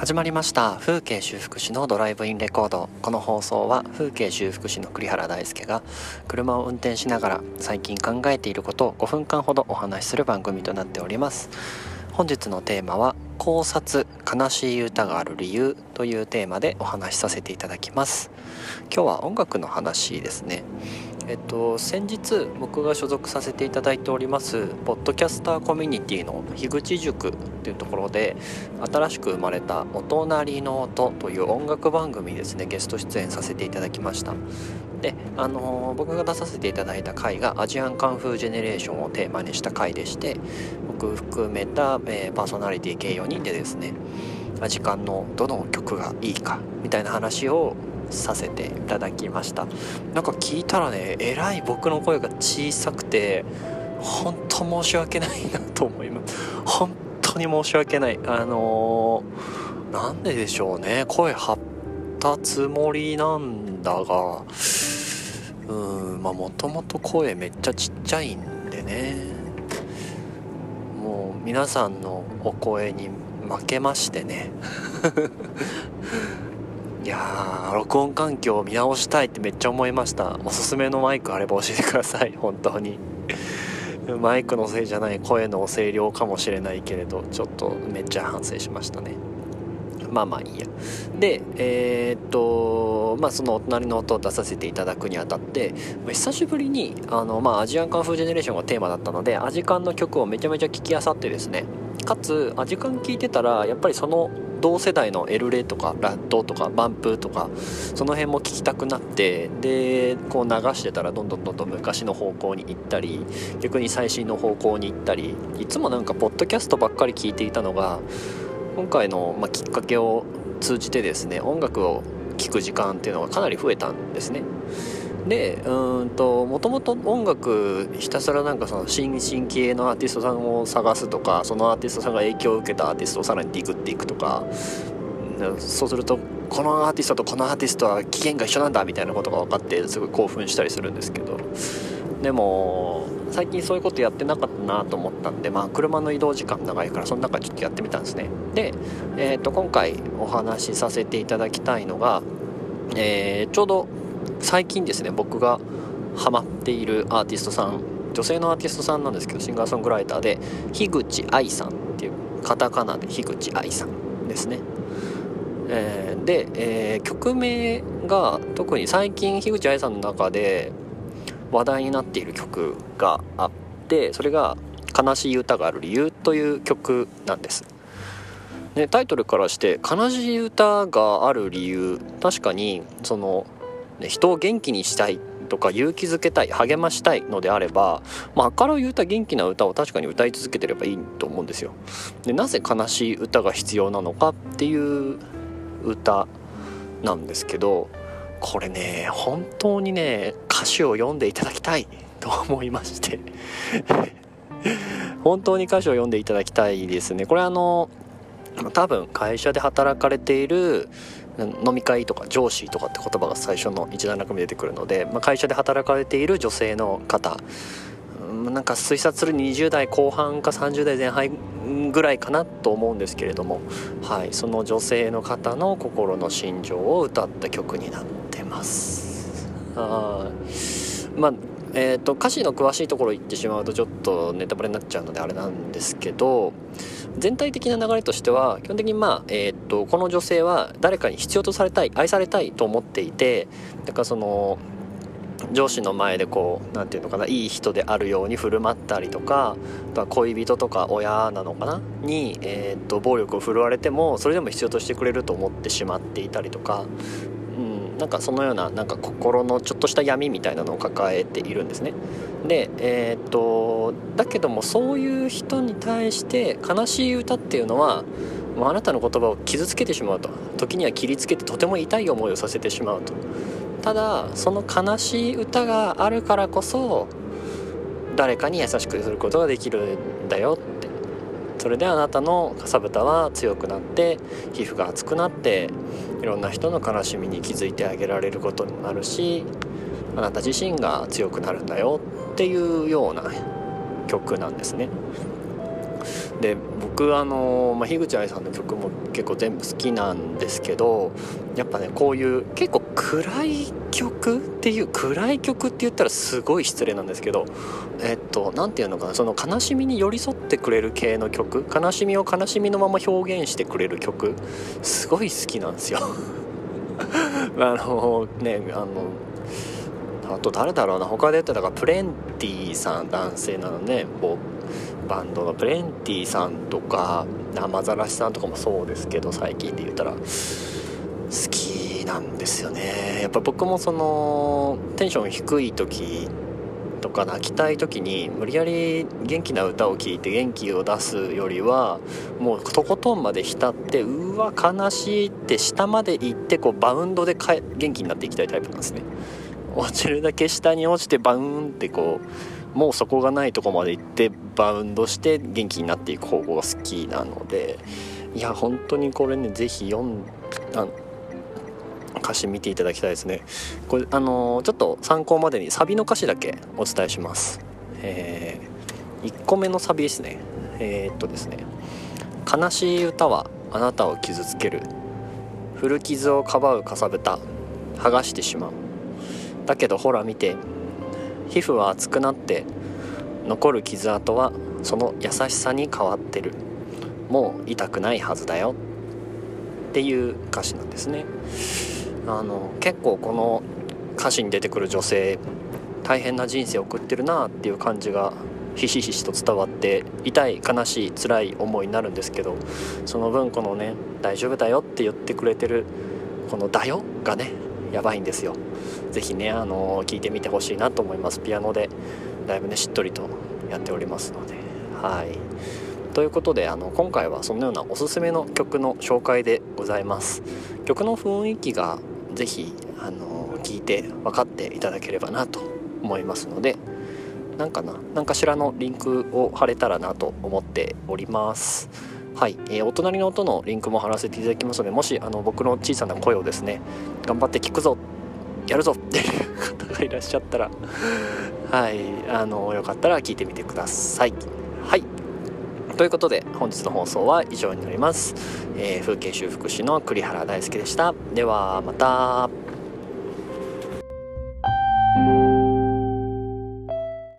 始まりました風景修復師のドライブインレコード。この放送は風景修復師の栗原大輔が車を運転しながら最近考えていることを5分間ほどお話しする番組となっております。本日のテーマは考察悲しい歌がある理由というテーマでお話しさせていただきます。今日は音楽の話ですね。えっと、先日僕が所属させていただいておりますポッドキャスターコミュニティの樋口塾っていうところで新しく生まれた「お隣の音」という音楽番組ですねゲスト出演させていただきました。であの僕が出させていただいた回がアジアンカンフージェネレーションをテーマにした回でして僕含めた、えー、パーソナリティ計4人でですねアジカンのどの曲がいいかみたいな話をさせていただきました。なんか聞いたらねえらい僕の声が小さくて本当申し訳ないなと思います。本当に申し訳ない。あのー、なんででしょうね。声張ったつもりなんだがうんまあもともと声めっちゃちっちゃいんでね。もう皆さんのお声に負けましてね。いや録音環境を見直したいってめっちゃ思いました。おすすめのマイクあれば教えてください。本当に。マイクのせいじゃない声の声量かもしれないけれどちょっとめっちゃ反省しましたね。まあまあいいや。でえー、っとまあそのお隣の音を出させていただくにあたって久しぶりにあの、まあ、アジアンカンフージェネレーションがテーマだったのでアジカンの曲をめちゃめちゃ聴きあさってですね。かつアジカン聴いてたらやっぱりその同世代のエルレとかラッドとかバンプとかその辺も聞きたくなってでこう流してたらどんどんどんどん昔の方向に行ったり逆に最新の方向に行ったりいつもなんかポッドキャストばっかり聞いていたのが今回の、まきっかけを通じてですね音楽を聴く時間っていうのがかなり増えたんですね。でうんともともと音楽ひたすらなんかその新進気鋭のアーティストさんを探すとかそのアーティストさんが影響を受けたアーティストをさらにディグっていくとか。そうするとこのアーティストとこのアーティストは起源が一緒なんだみたいなことが分かってすごい興奮したりするんですけど。でも最近そういうことやってなかったなと思ったんでまあ車の移動時間長いからその中ちょっとやってみたんですね。で、えー、と今回お話しさせていただきたいのが、えー、ちょうど最近ですね僕がハマっているアーティストさん女性のアーティストさんなんですけどシンガーソングライターで樋口愛さんっていうカタカナで樋口愛さんですね、えー、で、えー、曲名が特に最近樋口愛さんの中で話題になっている曲があってそれが「悲しい歌がある理由」という曲なんです。ね、タイトルからして悲しい歌がある理由確かにその、人を元気にしたいとか勇気づけたい励ましたいのであれば、まあ、明るい歌元気な歌を確かに歌い続けてればいいと思うんですよ。でなぜ悲しい歌が必要なのかっていう歌なんですけどこれね本当にね歌詞を読んでいただきたいと思いまして 本当に歌詞を読んでいただきたいですね。これあの多分会社で働かれている飲み会とか上司とかって言葉が最初の一段落目出てくるので、まあ、会社で働かれている女性の方なんか推察する20代後半か30代前半ぐらいかなと思うんですけれども、はい、その女性の方の心の心情を歌った曲になってます。あまあえーと、歌詞の詳しいところ言ってしまうとちょっとネタバレになっちゃうのであれなんですけど全体的な流れとしては基本的にまあ、えーと、この女性は誰かに必要とされたい愛されたいと思っていてだからその上司の前でこう何て言うのかないい人であるように振る舞ったりとかとは恋人とか親なのかなに、えーと暴力を振るわれてもそれでも必要としてくれると思ってしまっていたりとかなんかそのようななんか心のちょっとした闇みたいなのを抱えているんですね。で、えー、っとだけどもそういう人に対して悲しい歌っていうのはもうあなたの言葉を傷つけてしまうと。時には切りつけてとても痛い思いをさせてしまうと。ただその悲しい歌があるからこそ誰かに優しくすることができるんだよって。それであなたのかさぶたは強くなって皮膚が厚くなっていろんな人の悲しみに気づいてあげられることになるしあなた自身が強くなるんだよっていうような曲なんですね。で僕あの、まあ、樋口愛さんの曲も結構全部好きなんですけどやっぱねこういう結構暗い曲っていう暗い曲って言ったらすごい失礼なんですけどえっと何て言うのかなその悲しみに寄り添ってくれる系の曲悲しみを悲しみのまま表現してくれる曲すごい好きなんですよ。あのねあのあと誰だろうな他で言ったらプレンティさん男性なのねバンドの。プレンティさんとか生ざらしさんとかもそうですけど最近で言ったら。好きなんですよね。やっぱ僕もそのテンション低い時とか泣きたい時に無理やり元気な歌を聴いて元気を出すよりはもうとことんまで浸ってうわ悲しいって下まで行ってこうバウンドで元気になっていきたいタイプなんですね。落ちるだけ下に落ちてバウンってこうもうそこがないとこまで行ってバウンドして元気になっていく方向が好きなのでいや本当にこれね是非読んあ歌詞見ていただきたいですね。これあのー、ちょっと参考までにサビの歌詞だけお伝えします。えー、1個目のサビですね。えー、っとですね。悲しい歌はあなたを傷つける。古傷をかばうかさぶた剥がしてしまう。だけどほら見て皮膚は熱くなって残る傷跡はその優しさに変わってる。もう痛くないはずだよ。っていう歌詞なんですね。あの結構この歌詞に出てくる女性大変な人生を送ってるなっていう感じがひしひしと伝わって痛い悲しい辛い思いになるんですけどその分このね「大丈夫だよ」って言ってくれてるこの「だよ」がねやばいんですよ。是非ねあの聞いてみてほしいなと思います。ピアノでだいぶねしっとりとやっておりますので。はい。ということであの今回はそのようなおすすめの曲の紹介でございます。曲の雰囲気が是非あの聞いて分かっていただければなと思いますので。なんかな何かしらのリンクを貼れたらなと思っております。はい、えー、お隣の音のリンクも貼らせていただきますのでもしあの僕の小さな声をですね頑張って聞くぞやるぞっていう方がいらっしゃったら はい。あのよかったら聞いてみてください。はい。ということで本日の放送は以上になります、えー、風景修復師の栗原大輔でした。ではまた。